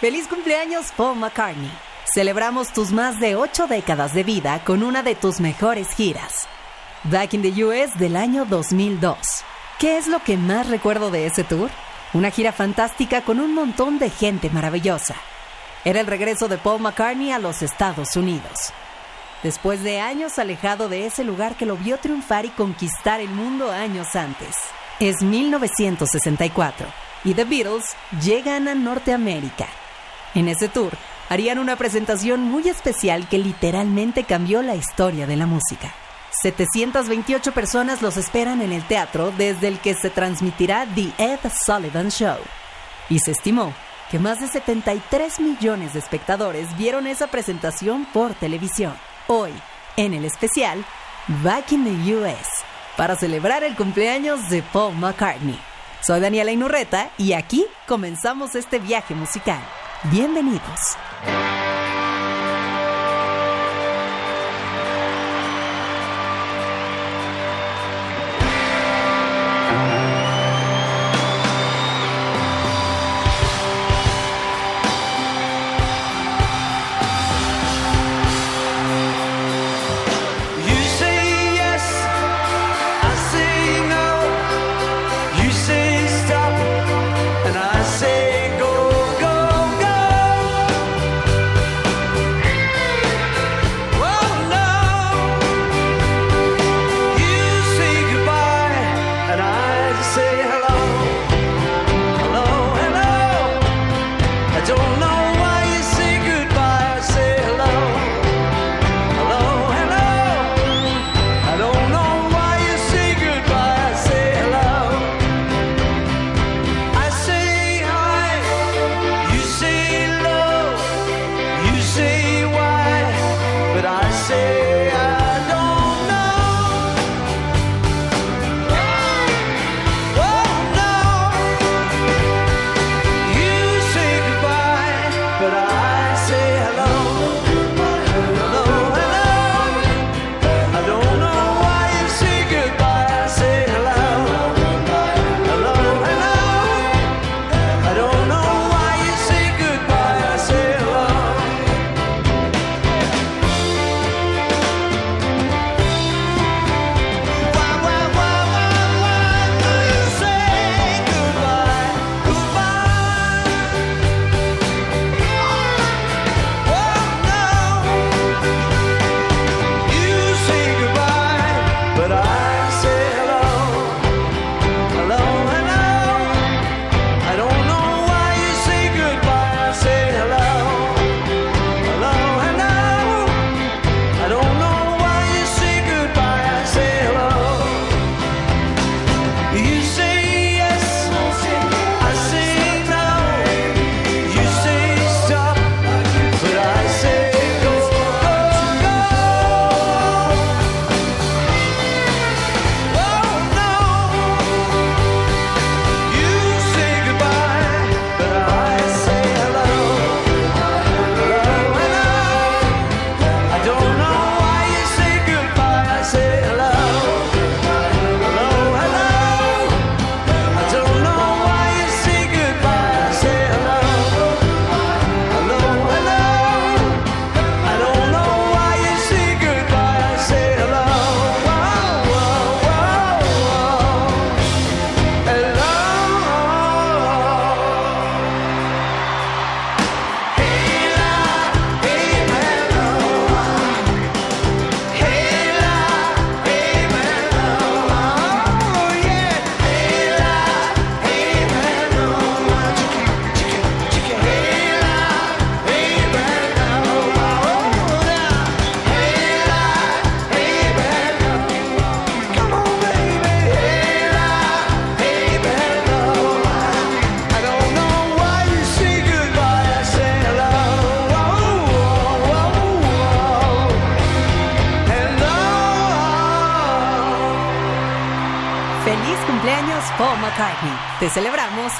Feliz cumpleaños Paul McCartney. Celebramos tus más de ocho décadas de vida con una de tus mejores giras. Back in the US del año 2002. ¿Qué es lo que más recuerdo de ese tour? Una gira fantástica con un montón de gente maravillosa. Era el regreso de Paul McCartney a los Estados Unidos. Después de años alejado de ese lugar que lo vio triunfar y conquistar el mundo años antes. Es 1964 y The Beatles llegan a Norteamérica. En ese tour harían una presentación muy especial que literalmente cambió la historia de la música. 728 personas los esperan en el teatro desde el que se transmitirá The Ed Sullivan Show. Y se estimó que más de 73 millones de espectadores vieron esa presentación por televisión. Hoy, en el especial, Back in the US, para celebrar el cumpleaños de Paul McCartney. Soy Daniela Inurreta y aquí comenzamos este viaje musical. Bienvenidos.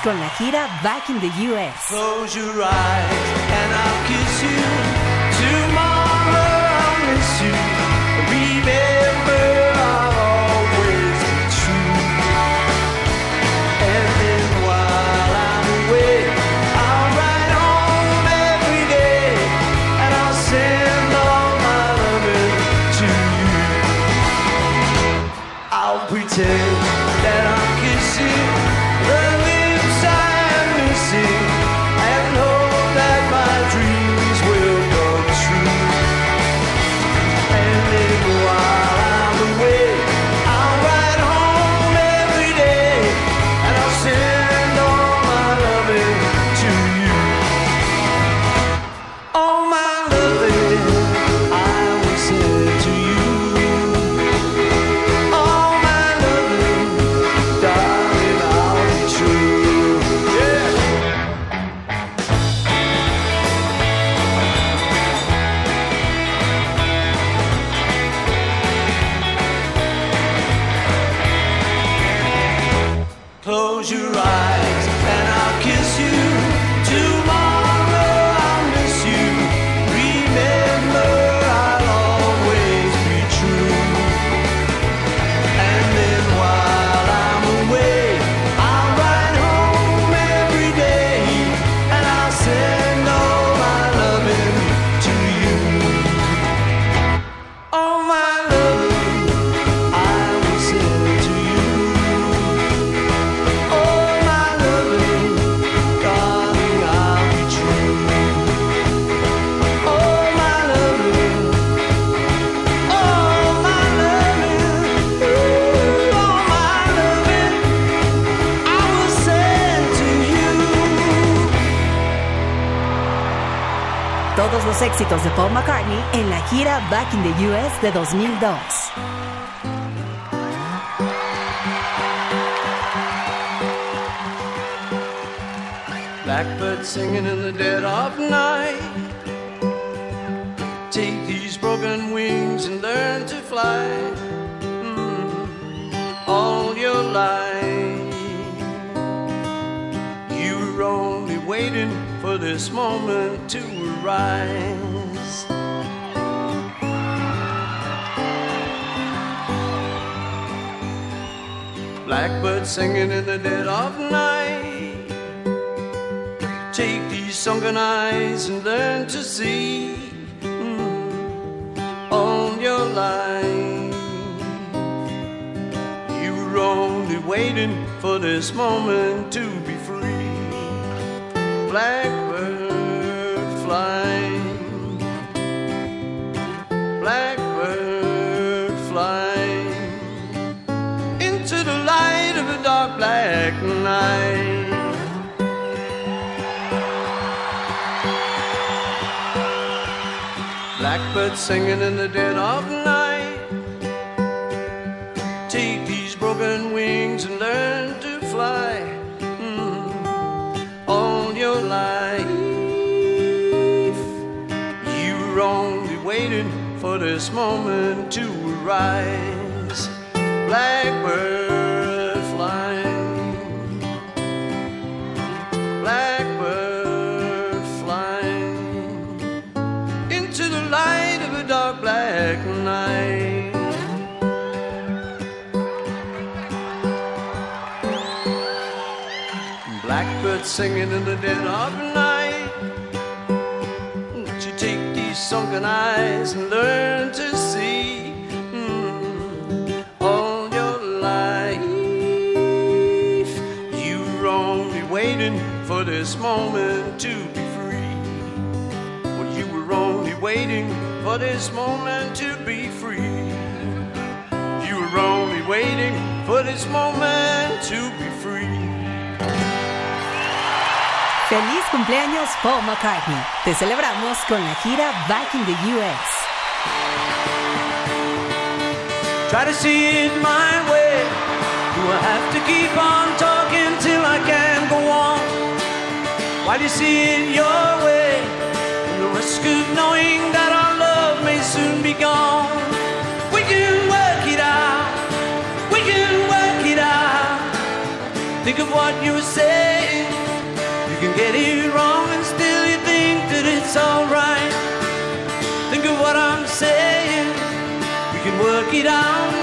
Con la gira Back in the US. Éxitos de Paul McCartney en la gira Back in the US de 2002. Blackbird singing in the dead of night. Take these broken wings and learn to fly mm, all your life. You were only waiting for this moment to arise. Blackbird singing in the dead of night. Take these sunken eyes and learn to see mm, your life. You were only waiting for this moment to be free. Blackbird night. Blackbird singing in the dead of night. Take these broken wings and learn to fly mm, all your life. You were only waiting for this moment to arise. Blackbird Blackbird singing in the dead of night. Won't you take these sunken eyes and learn to see mm, all your life? You were only waiting for this moment to be free. Well, you were only waiting for this moment to be free. You were only waiting for this moment to be Feliz cumpleaños Paul McCartney. Te celebramos con la gira Back in the US. Try to see it my way. Do I have to keep on talking till I can go on? While you see it your way, and the risk of knowing that our love may soon be gone. We can work it out. We can work it out. Think of what you. You get it wrong and still you think that it's alright. Think of what I'm saying. We can work it out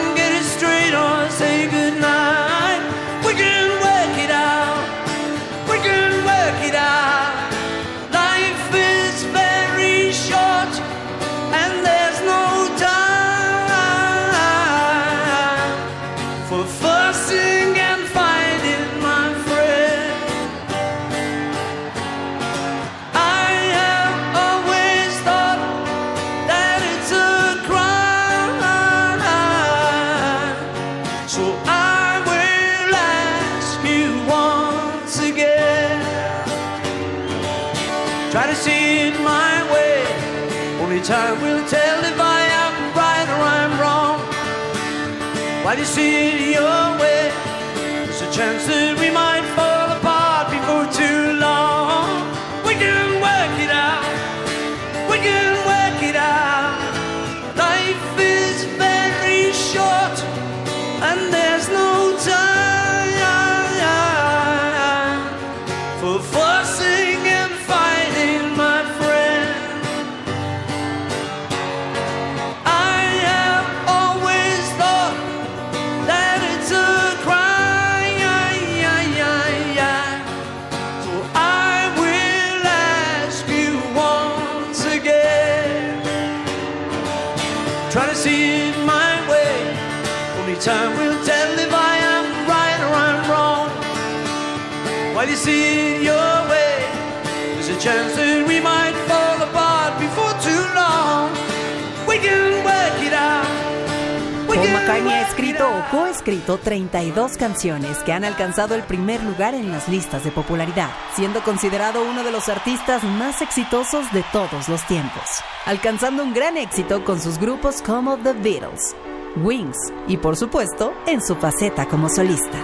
coescrito 32 canciones que han alcanzado el primer lugar en las listas de popularidad, siendo considerado uno de los artistas más exitosos de todos los tiempos, alcanzando un gran éxito con sus grupos como The Beatles, Wings y por supuesto en su faceta como solista.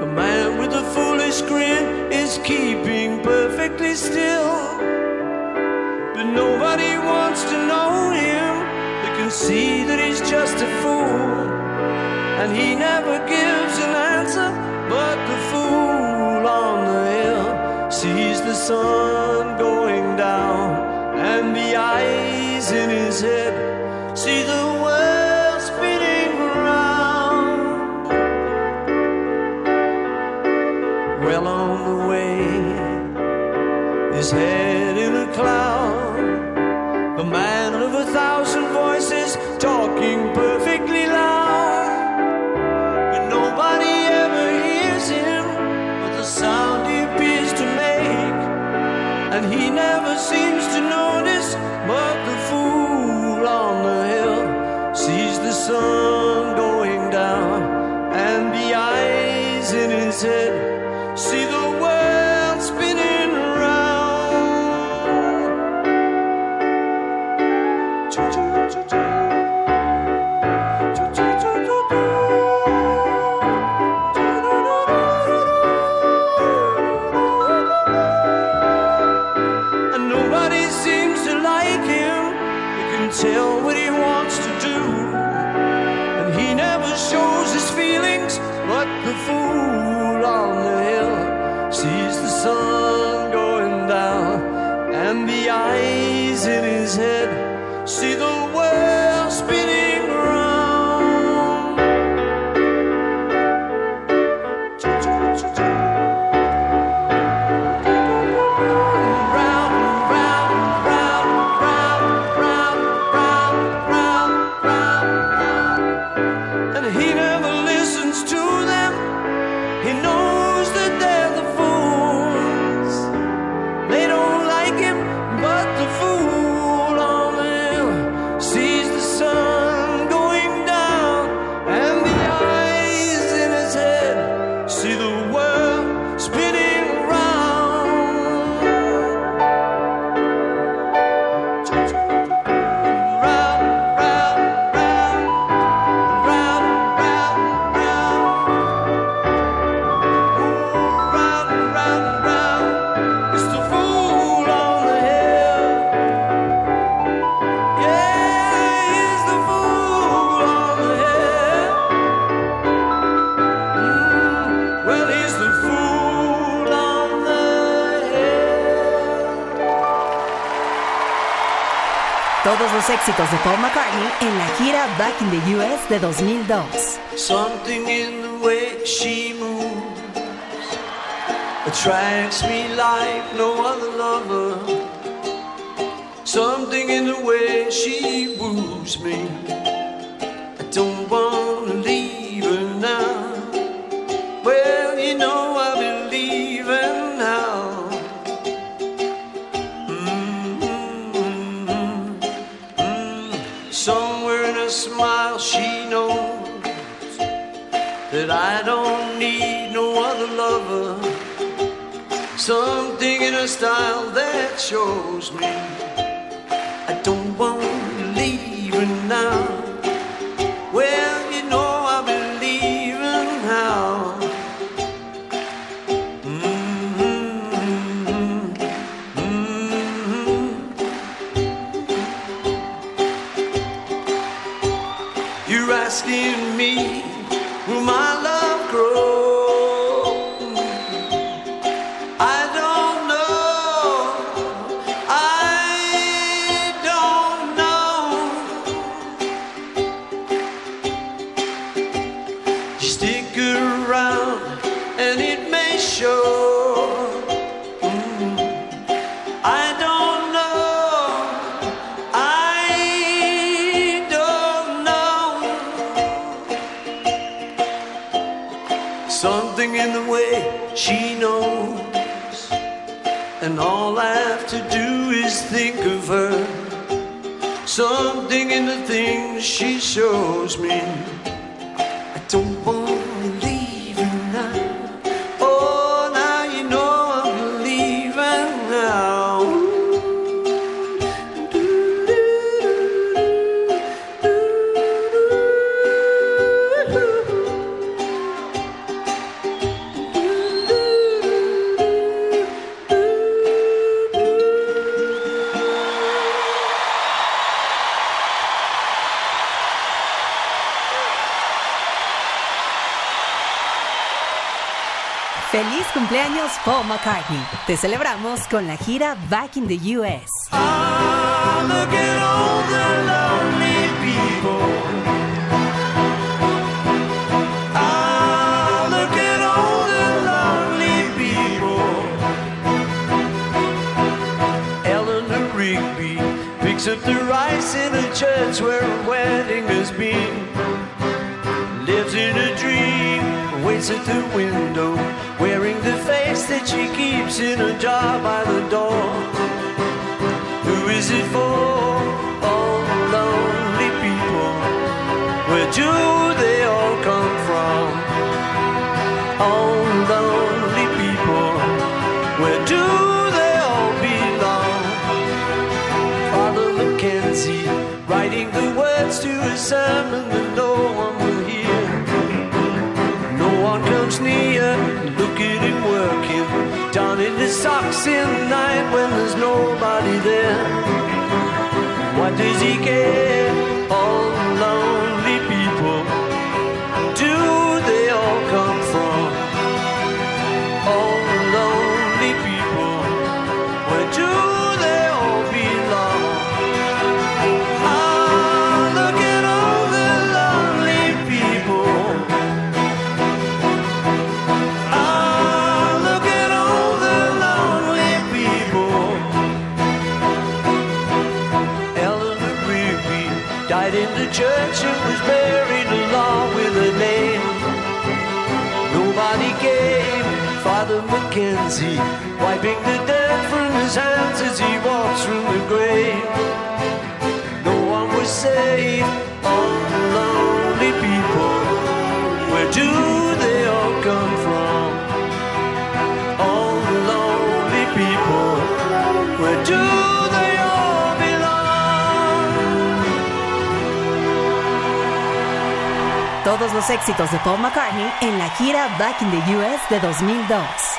The man with the foolish grin is keeping perfectly still. But nobody wants to know him. They can see that he's just a fool. And he never gives an answer. But the fool on the hill sees the sun going down. And the eyes in his head see the world spinning around. Well on the way, his head in. A man of a thousand voices talking perfectly loud. But nobody ever hears him but the sound he appears to make. And he never seems to notice, but the fool on the hill sees the sun los éxitos de Paul McCartney en la gira Back in the US de 2002. Something in the way she moves attracts me like no other lover. Something in the way she woos me. Feliz cumpleaños Paul McCartney. Te celebramos con la gira Back in the US. Ah, look at all the people. Look at all the lonely people. Eleanor Rigby picks up the rice in a church where a wedding has been. Lives in a dream, waits at the window, wearing the face that she keeps in a jar by the door. Who is it for? All lonely people. Where do they all come from? All lonely people. Where do they all belong? Father Mackenzie writing the words to a sermon in the night when there's nobody there. What does he care? In the church and was buried along with her name. Nobody came. Father Mackenzie wiping the dirt from his hands as he walks from the grave. No one was saved. All the lonely people. Where do they all come from? All the lonely people. Where do Todos los éxitos de Paul McCartney en la gira Back in the US de 2002.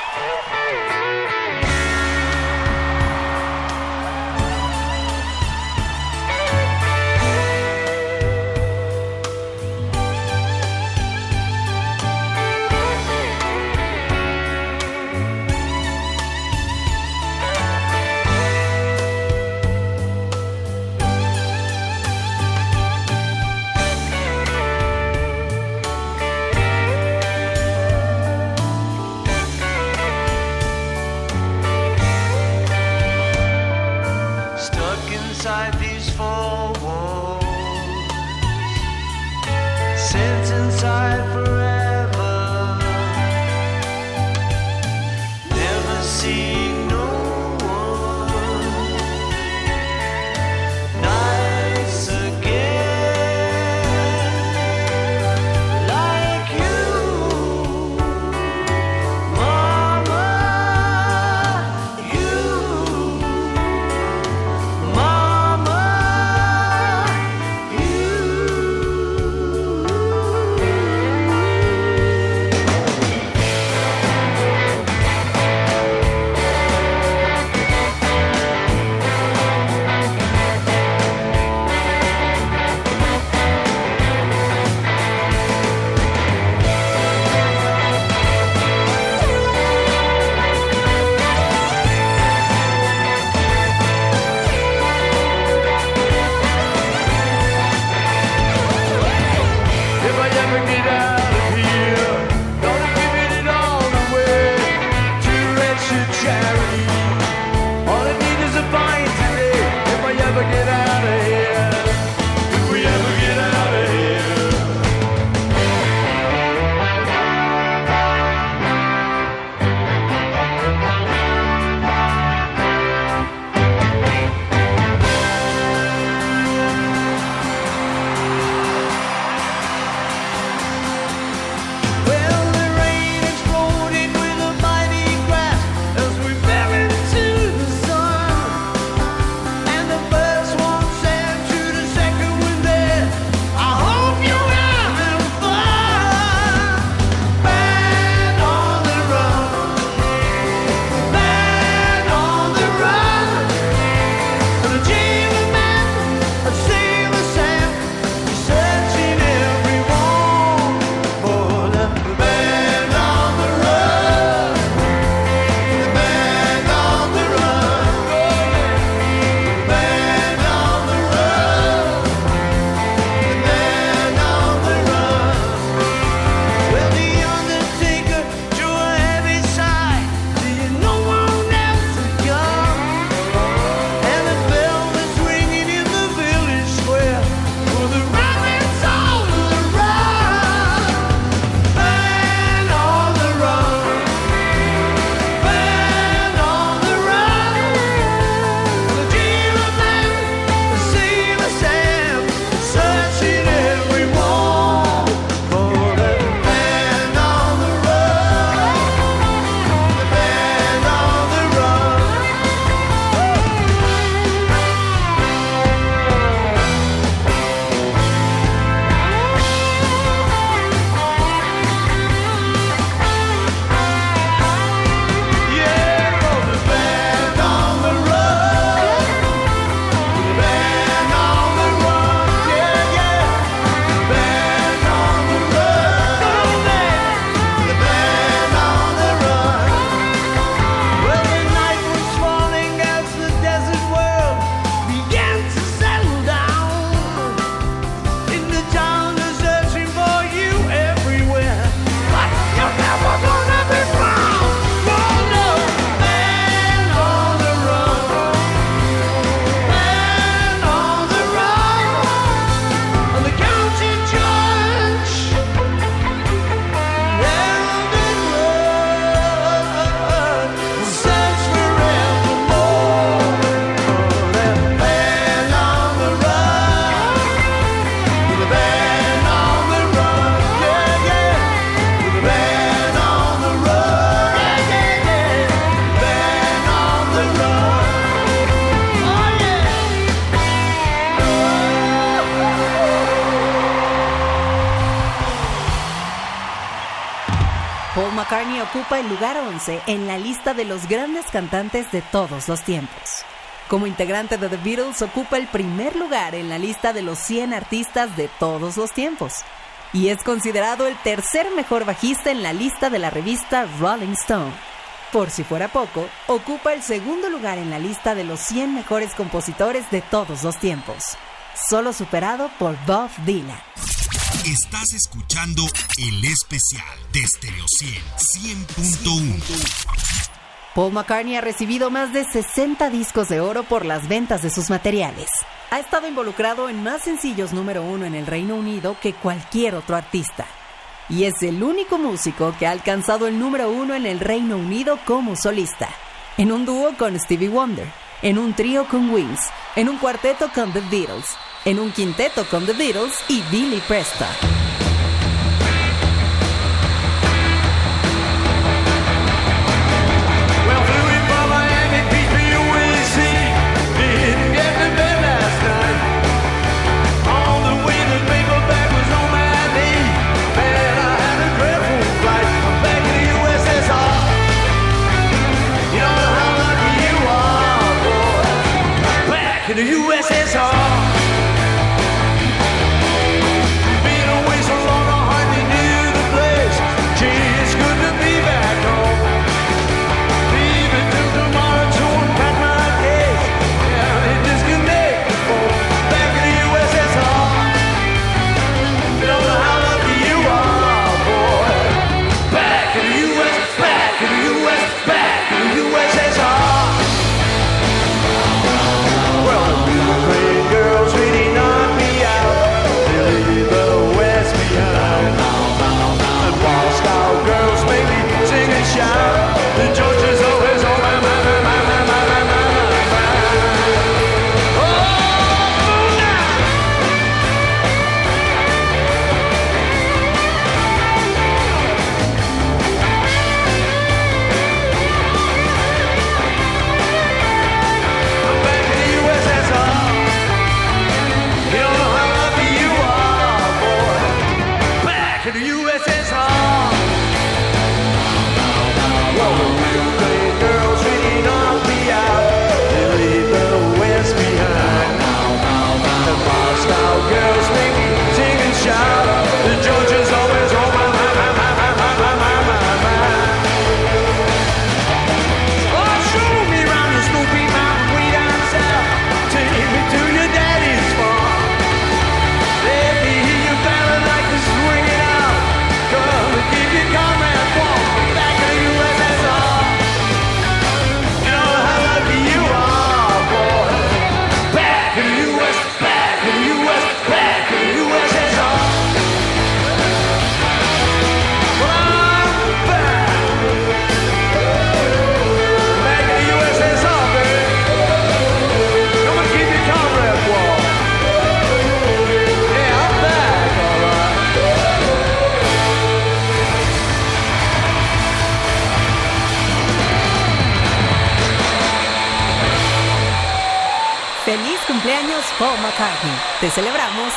en la lista de los grandes cantantes de todos los tiempos. Como integrante de The Beatles ocupa el primer lugar en la lista de los 100 artistas de todos los tiempos y es considerado el tercer mejor bajista en la lista de la revista Rolling Stone. Por si fuera poco, ocupa el segundo lugar en la lista de los 100 mejores compositores de todos los tiempos, solo superado por Bob Dylan. Estás escuchando el especial de Stereo 100 100.1. Paul McCartney ha recibido más de 60 discos de oro por las ventas de sus materiales. Ha estado involucrado en más sencillos número uno en el Reino Unido que cualquier otro artista. Y es el único músico que ha alcanzado el número uno en el Reino Unido como solista. En un dúo con Stevie Wonder, en un trío con Wings, en un cuarteto con The Beatles, en un quinteto con The Beatles y Billy Preston.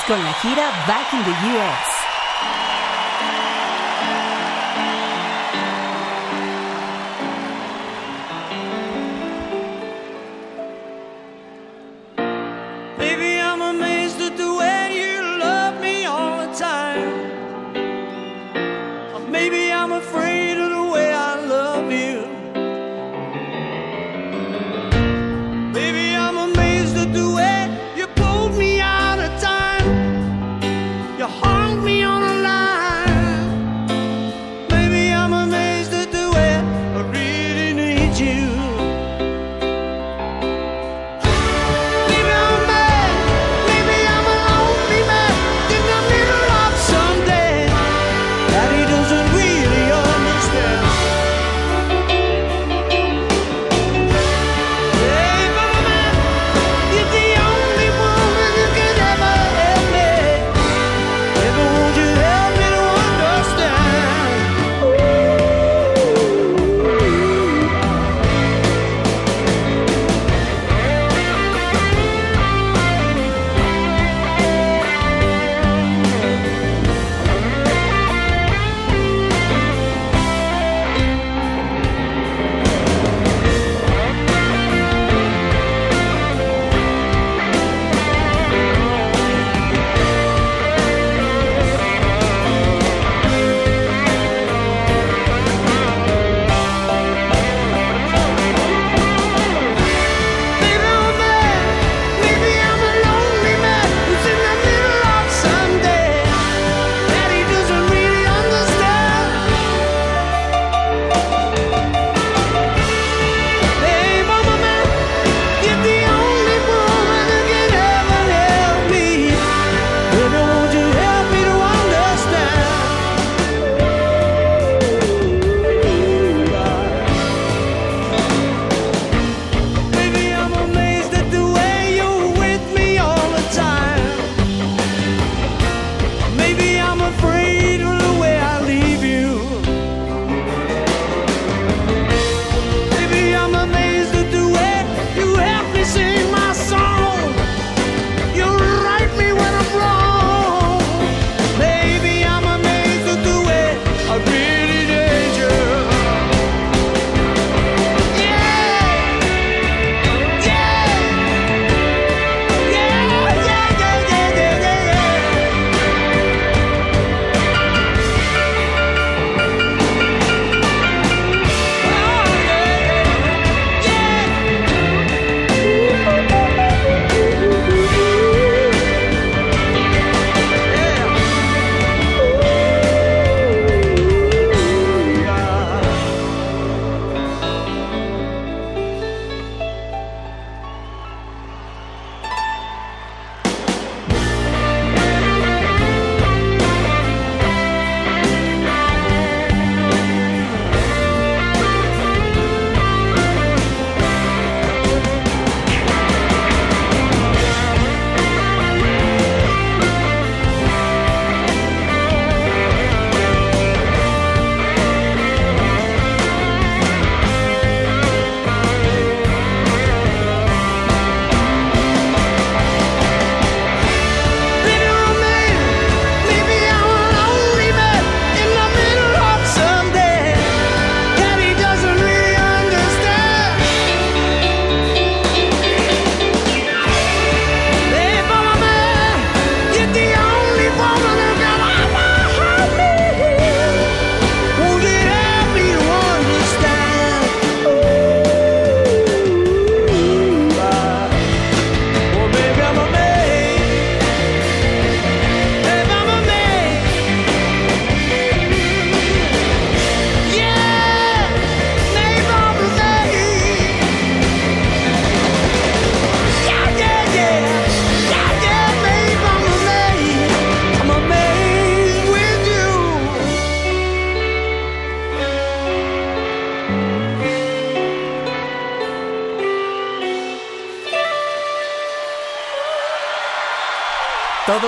Con la gira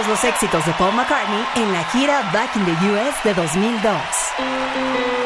los éxitos de Paul McCartney en la gira Back in the US de 2002.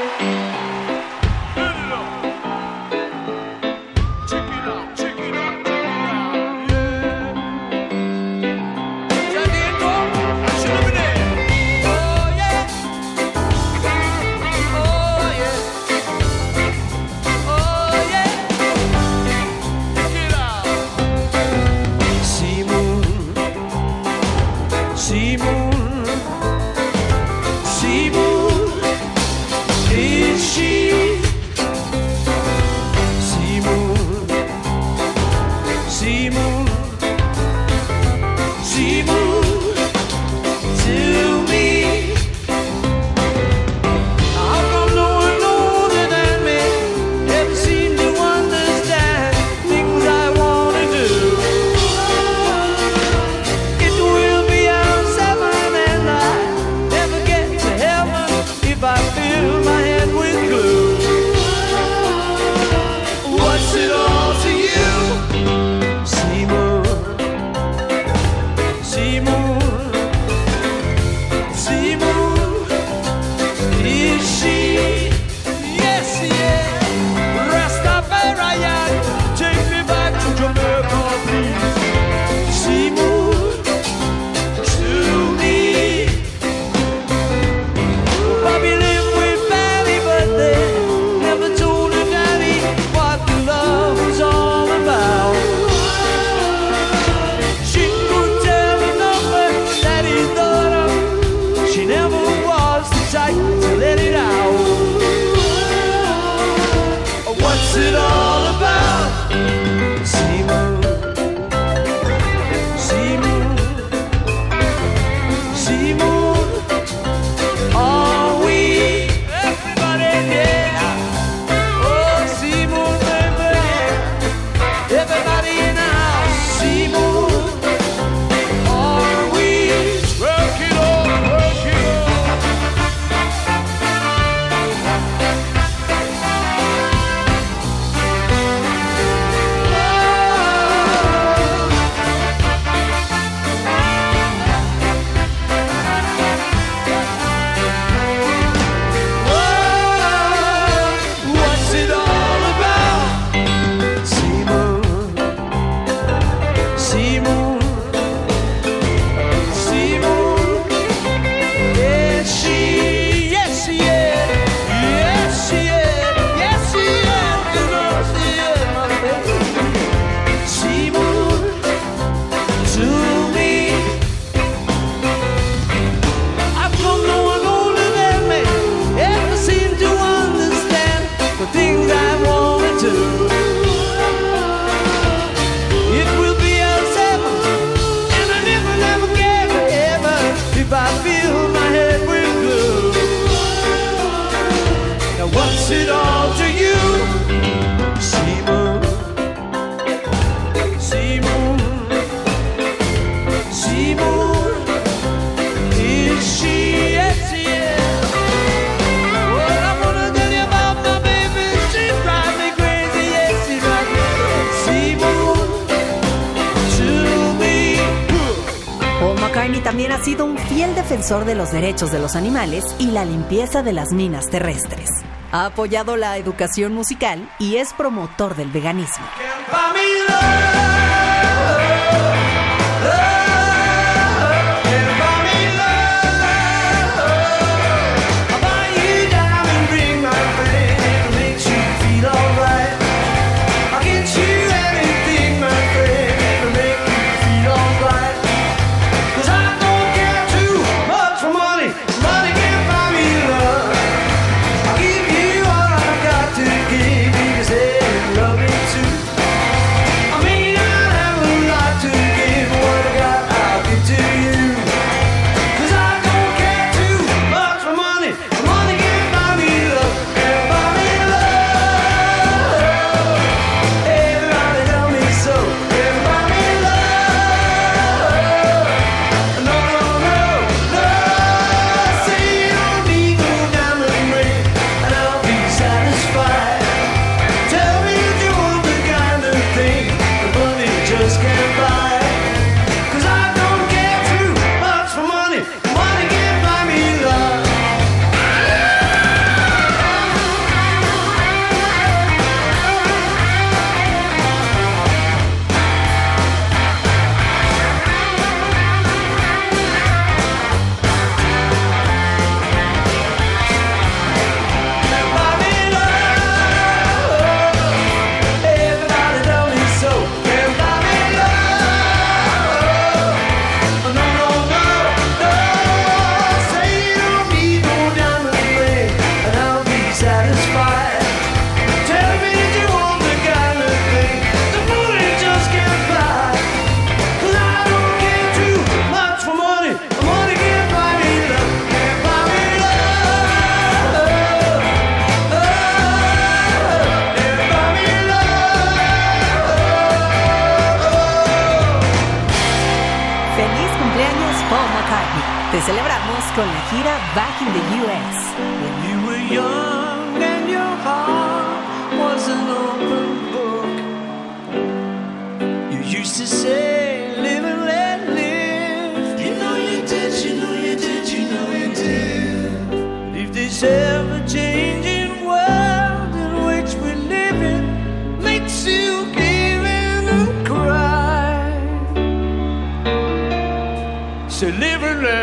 Ha sido un fiel defensor de los derechos de los animales y la limpieza de las minas terrestres. Ha apoyado la educación musical y es promotor del veganismo.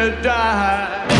Die.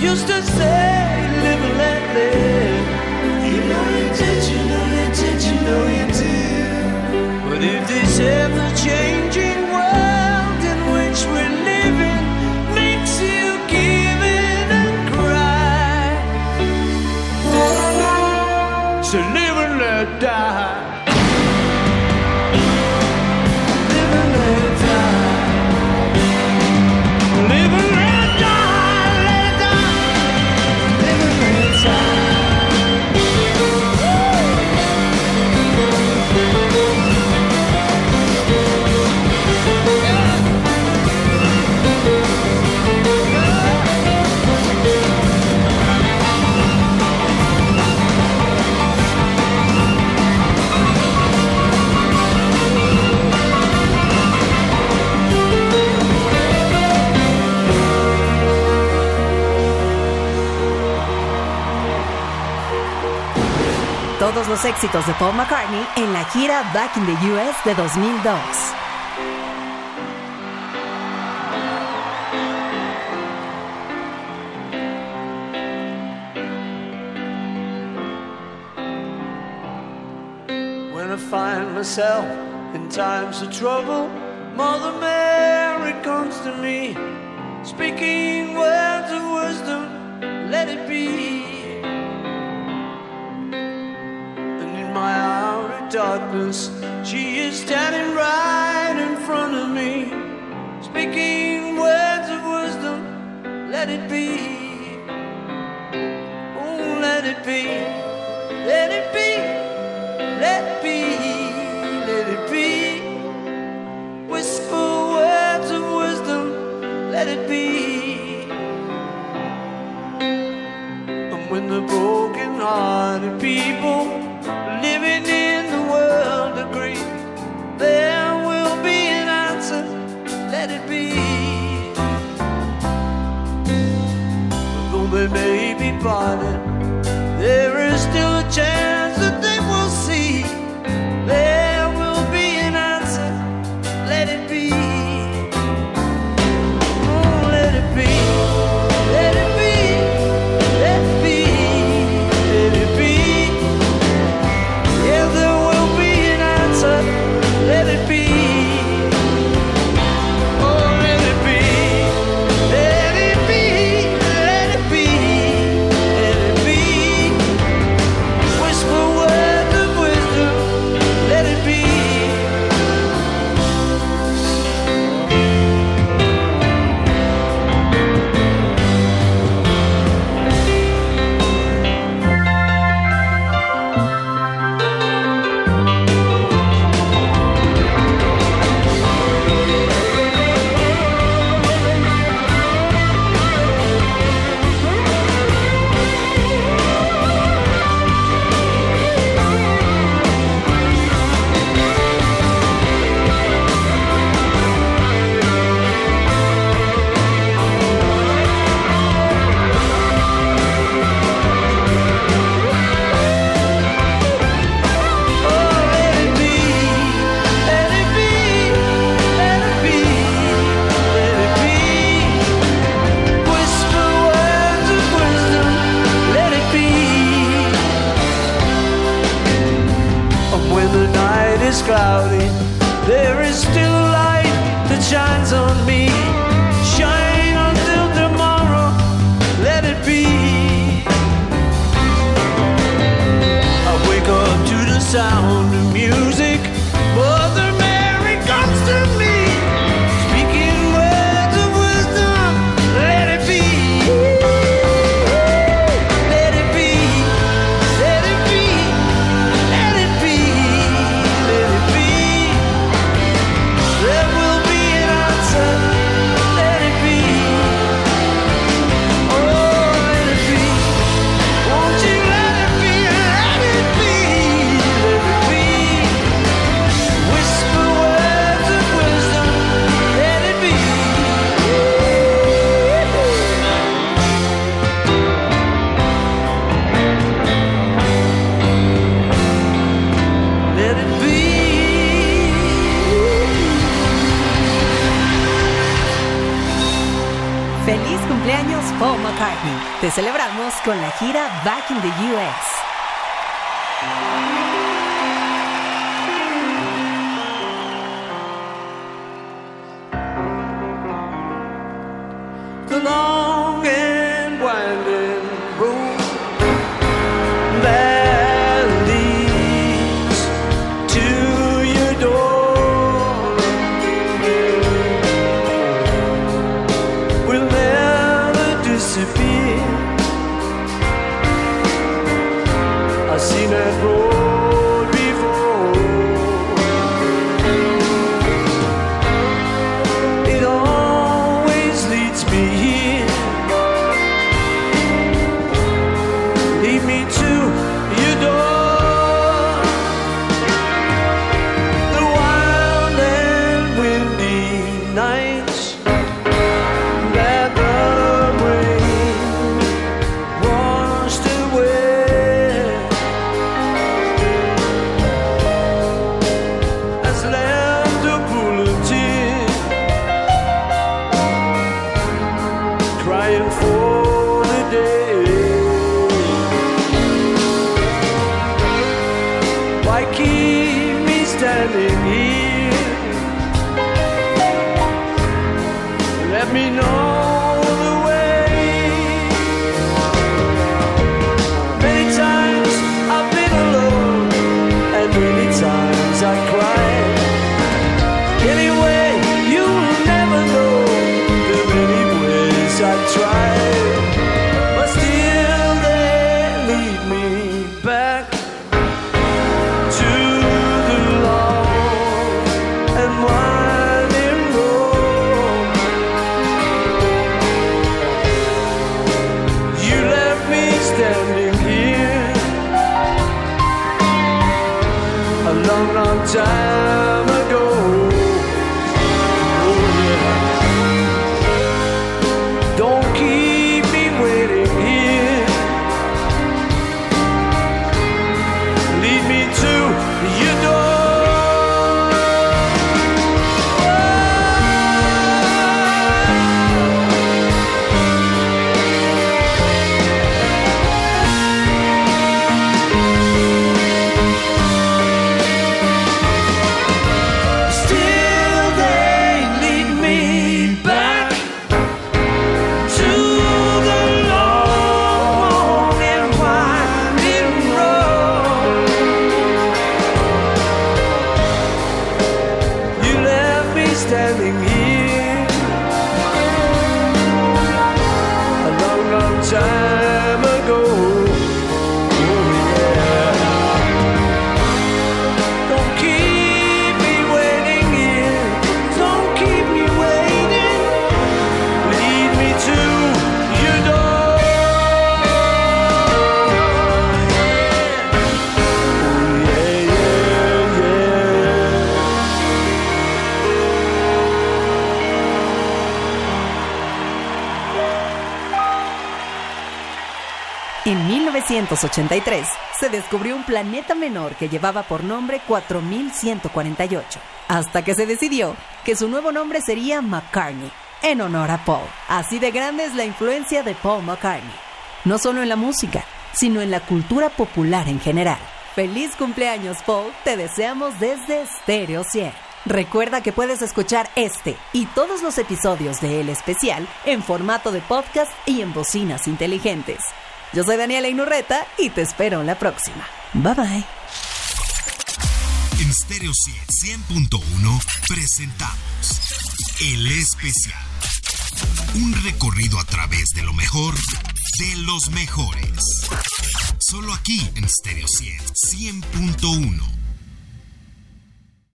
Used to say, live and let live. You know you did, you know you did, you know you did. But if this ever changing Todos los éxitos de Paul McCartney en la gira Back in the US de 2002. When I find myself in times of trouble, Mother Mary comes to me, speaking words of wisdom, darkness, she is standing right in front of me, speaking words of wisdom, let it be. Oh, let it be, let it be. Let it be, let it be. Whisper words of wisdom, let it be. And when the broken hearted people be parted, there is still a chance Te celebramos con la gira Back in the US. 1983 se descubrió un planeta menor que llevaba por nombre 4148, hasta que se decidió que su nuevo nombre sería McCartney, en honor a Paul. Así de grande es la influencia de Paul McCartney, no solo en la música, sino en la cultura popular en general. Feliz cumpleaños Paul, te deseamos desde Stereo 100. Recuerda que puedes escuchar este y todos los episodios de El Especial en formato de podcast y en bocinas inteligentes. Yo soy Daniela Inurreta y te espero en la próxima. Bye bye. En Stereo 100.1 presentamos El Especial. Un recorrido a través de lo mejor de los mejores. Solo aquí en Stereo 100.1.